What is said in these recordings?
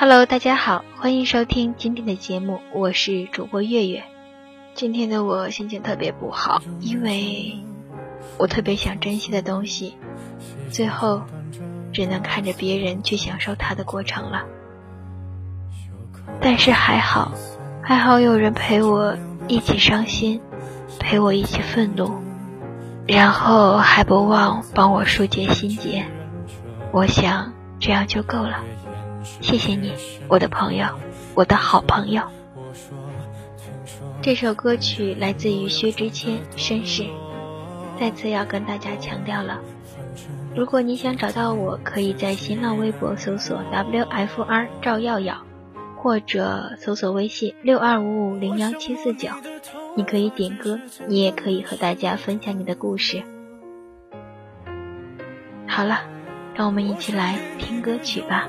Hello，大家好，欢迎收听今天的节目，我是主播月月。今天的我心情特别不好，因为我特别想珍惜的东西，最后只能看着别人去享受它的过程了。但是还好，还好有人陪我一起伤心，陪我一起愤怒，然后还不忘帮我疏解心结。我想这样就够了。谢谢你，我的朋友，我的好朋友。这首歌曲来自于薛之谦《绅士》，再次要跟大家强调了。如果你想找到我，可以在新浪微博搜索 WFR 赵耀耀，或者搜索微信六二五五零幺七四九。你可以点歌，你也可以和大家分享你的故事。好了，让我们一起来听歌曲吧。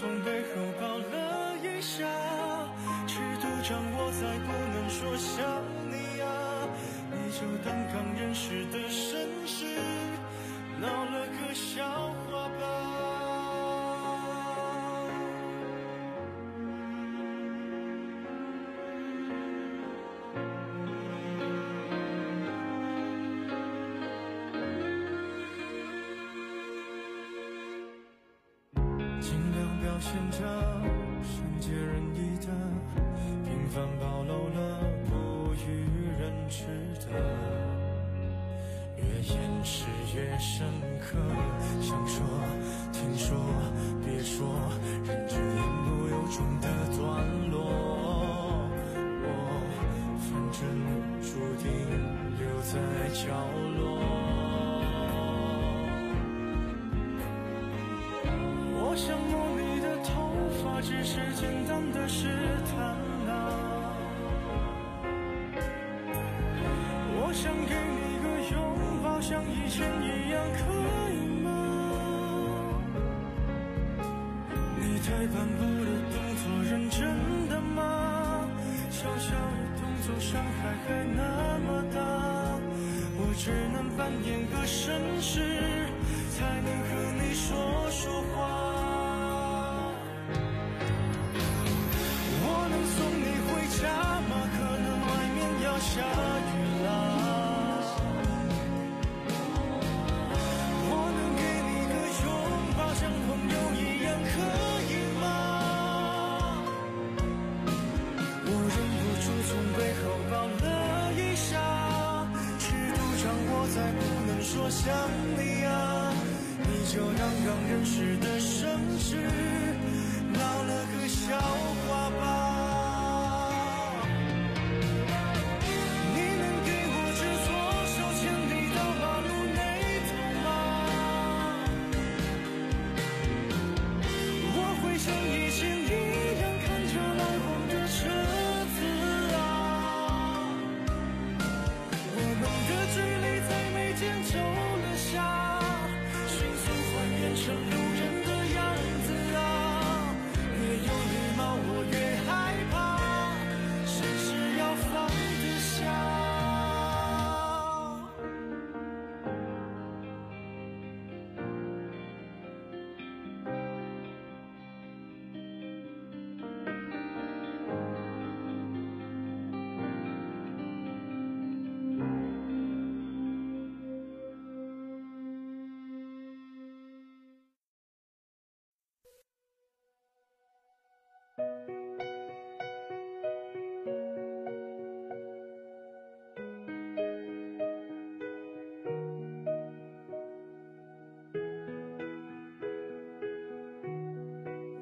从背后抱了一下，尺度掌握在不能说想你啊，你就当刚认识的深刻。想说，听说，别说，忍着言不由衷的段落。我反正注定留在角落。我想摸你的头发。只是简单的试探啊！我想给你，像以前一样，可以吗？你退半步的动作认真的吗？小小的动作伤害还那么大，我只能扮演个绅士，才能和你说说话认识的绅士，闹了个笑话吧。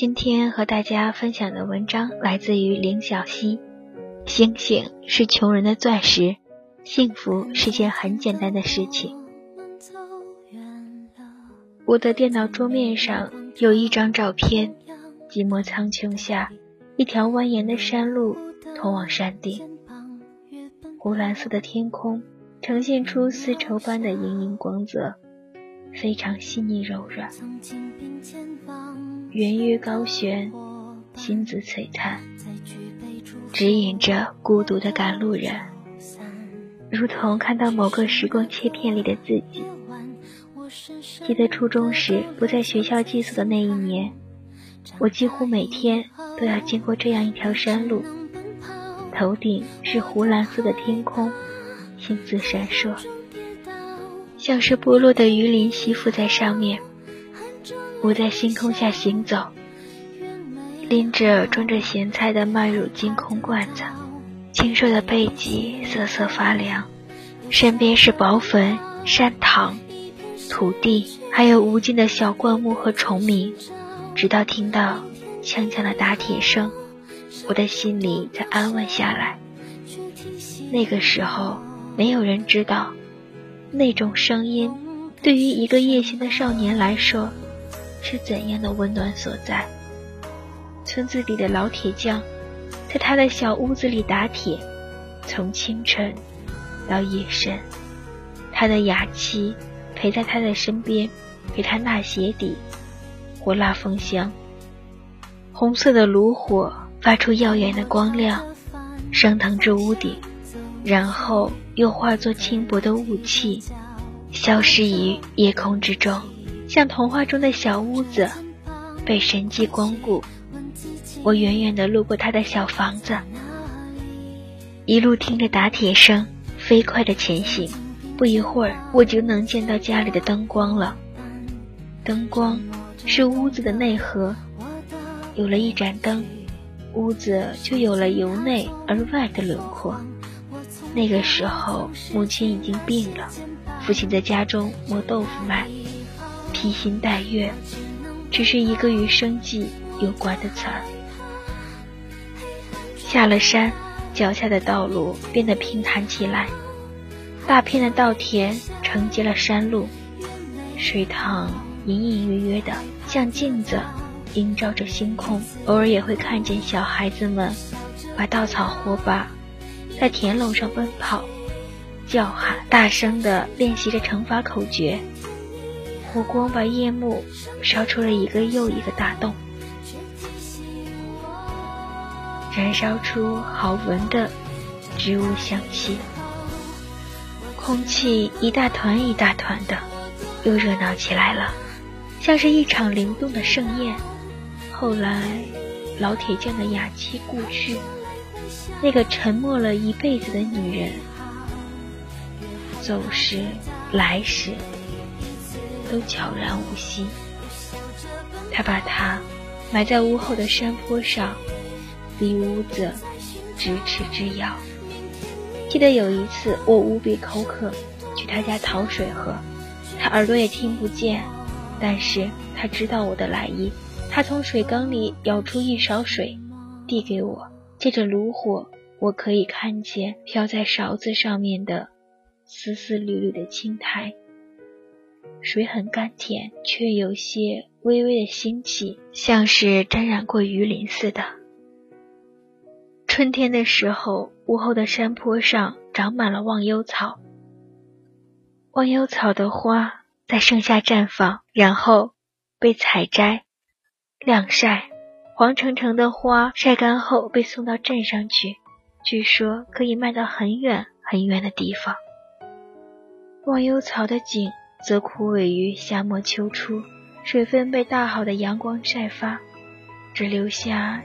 今天和大家分享的文章来自于林小溪，《星星是穷人的钻石，幸福是件很简单的事情。我的电脑桌面上有一张照片，寂寞苍穹下，一条蜿蜒的山路通往山顶，湖蓝色的天空呈现出丝绸般的莹莹光泽，非常细腻柔软。圆月高悬，星子璀璨，指引着孤独的赶路人，如同看到某个时光切片里的自己。记得初中时不在学校寄宿的那一年，我几乎每天都要经过这样一条山路，头顶是湖蓝色的天空，星子闪烁，像是剥落的鱼鳞吸附在上面。我在星空下行走，拎着装着咸菜的麦乳精空罐子，清瘦的背脊瑟瑟发凉，身边是薄坟、山塘、土地，还有无尽的小灌木和虫鸣。直到听到锵锵的打铁声，我的心里才安稳下来。那个时候，没有人知道，那种声音对于一个夜行的少年来说。是怎样的温暖所在？村子里的老铁匠，在他的小屋子里打铁，从清晨到夜深。他的哑妻陪在他的身边，给他纳鞋底或拉风箱。红色的炉火发出耀眼的光亮，升腾至屋顶，然后又化作轻薄的雾气，消失于夜空之中。像童话中的小屋子，被神迹光顾。我远远地路过他的小房子，一路听着打铁声，飞快地前行。不一会儿，我就能见到家里的灯光了。灯光是屋子的内核，有了一盏灯，屋子就有了由内而外的轮廓。那个时候，母亲已经病了，父亲在家中磨豆腐卖。披星戴月，只是一个与生计有关的词儿。下了山，脚下的道路变得平坦起来，大片的稻田承接了山路，水塘隐隐约约的像镜子，映照着星空。偶尔也会看见小孩子们把稻草火把，在田垄上奔跑、叫喊，大声地练习着乘法口诀。火光把夜幕烧出了一个又一个大洞，燃烧出好闻的植物香气。空气一大团一大团的，又热闹起来了，像是一场灵动的盛宴。后来，老铁匠的雅妻故去，那个沉默了一辈子的女人，走时来时。都悄然无息。他把它埋在屋后的山坡上，离屋子咫尺之遥。记得有一次，我无比口渴，去他家讨水喝，他耳朵也听不见，但是他知道我的来意。他从水缸里舀出一勺水，递给我。借着炉火，我可以看见飘在勺子上面的丝丝缕缕的青苔。水很甘甜，却有些微微的腥气，像是沾染过鱼鳞似的。春天的时候，屋后的山坡上长满了忘忧草。忘忧草的花在盛夏绽放，然后被采摘、晾晒，黄澄澄的花晒干后被送到镇上去，据说可以卖到很远很远的地方。忘忧草的茎。则枯萎于夏末秋初，水分被大好的阳光晒发，只留下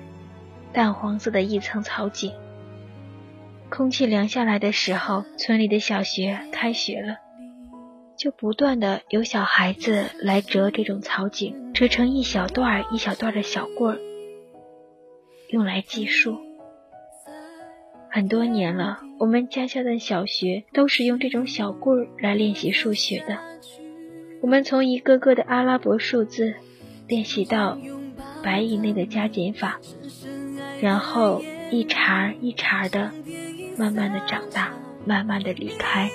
淡黄色的一层草茎。空气凉下来的时候，村里的小学开学了，就不断的有小孩子来折这种草茎，折成一小段一小段的小棍儿，用来计数。很多年了，我们家乡的小学都是用这种小棍儿来练习数学的。我们从一个个的阿拉伯数字练习到百以内的加减法，然后一茬一茬的，慢慢的长大，慢慢的离开。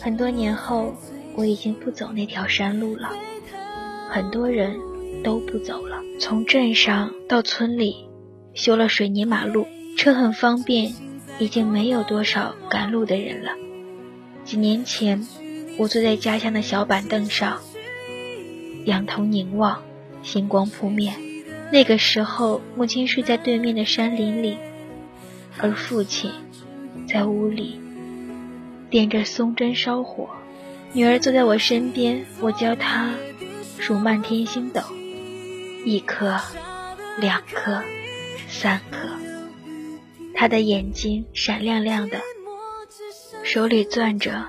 很多年后，我已经不走那条山路了，很多人都不走了。从镇上到村里，修了水泥马路，车很方便，已经没有多少赶路的人了。几年前，我坐在家乡的小板凳上，仰头凝望，星光扑面。那个时候，母亲睡在对面的山林里，而父亲在屋里。点着松针烧火，女儿坐在我身边，我教她数漫天星斗，一颗，两颗，三颗。他的眼睛闪亮亮的，手里攥着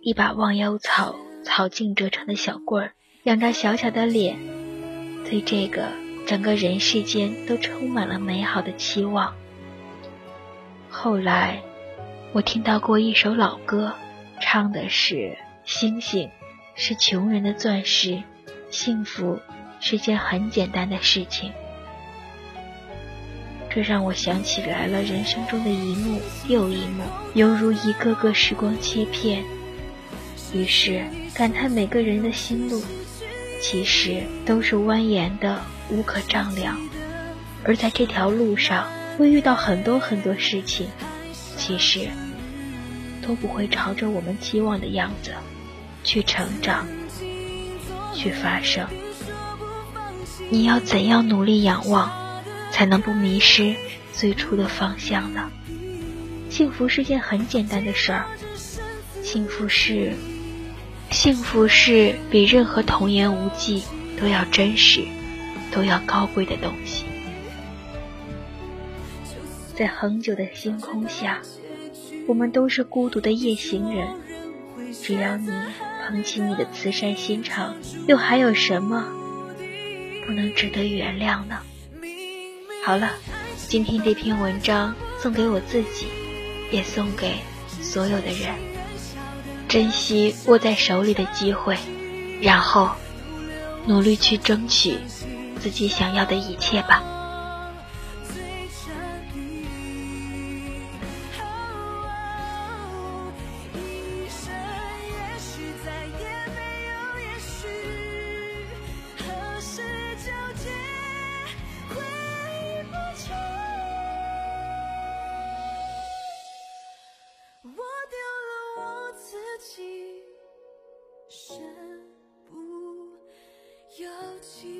一把忘忧草草茎折成的小棍儿，仰着小小的脸，对这个整个人世间都充满了美好的期望。后来。我听到过一首老歌，唱的是星星是穷人的钻石，幸福是件很简单的事情。这让我想起来了人生中的一幕又一幕，犹如一个个时光切片。于是感叹每个人的心路，其实都是蜿蜒的，无可丈量。而在这条路上，会遇到很多很多事情，其实。都不会朝着我们期望的样子去成长，去发生。你要怎样努力仰望，才能不迷失最初的方向呢？幸福是件很简单的事儿，幸福是，幸福是比任何童言无忌都要真实、都要高贵的东西。在恒久的星空下。我们都是孤独的夜行人，只要你捧起你的慈善心肠，又还有什么不能值得原谅呢？好了，今天这篇文章送给我自己，也送给所有的人。珍惜握在手里的机会，然后努力去争取自己想要的一切吧。身不由己。